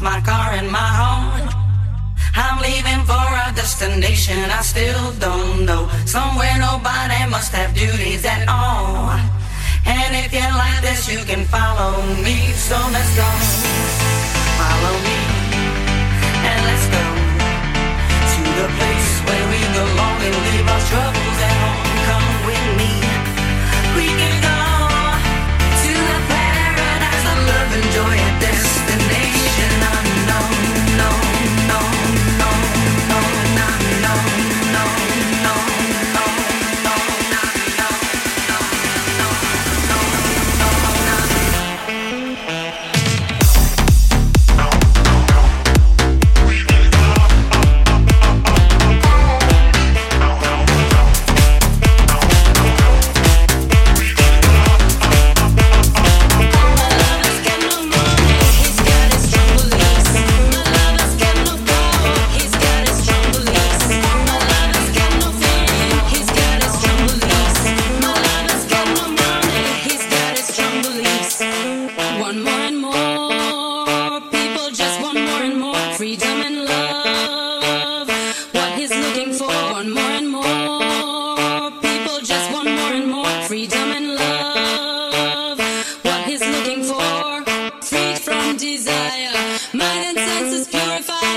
my car and my home. I'm leaving for a destination I still don't know. Somewhere nobody must have duties at all. And if you like this, you can follow me. So let's go.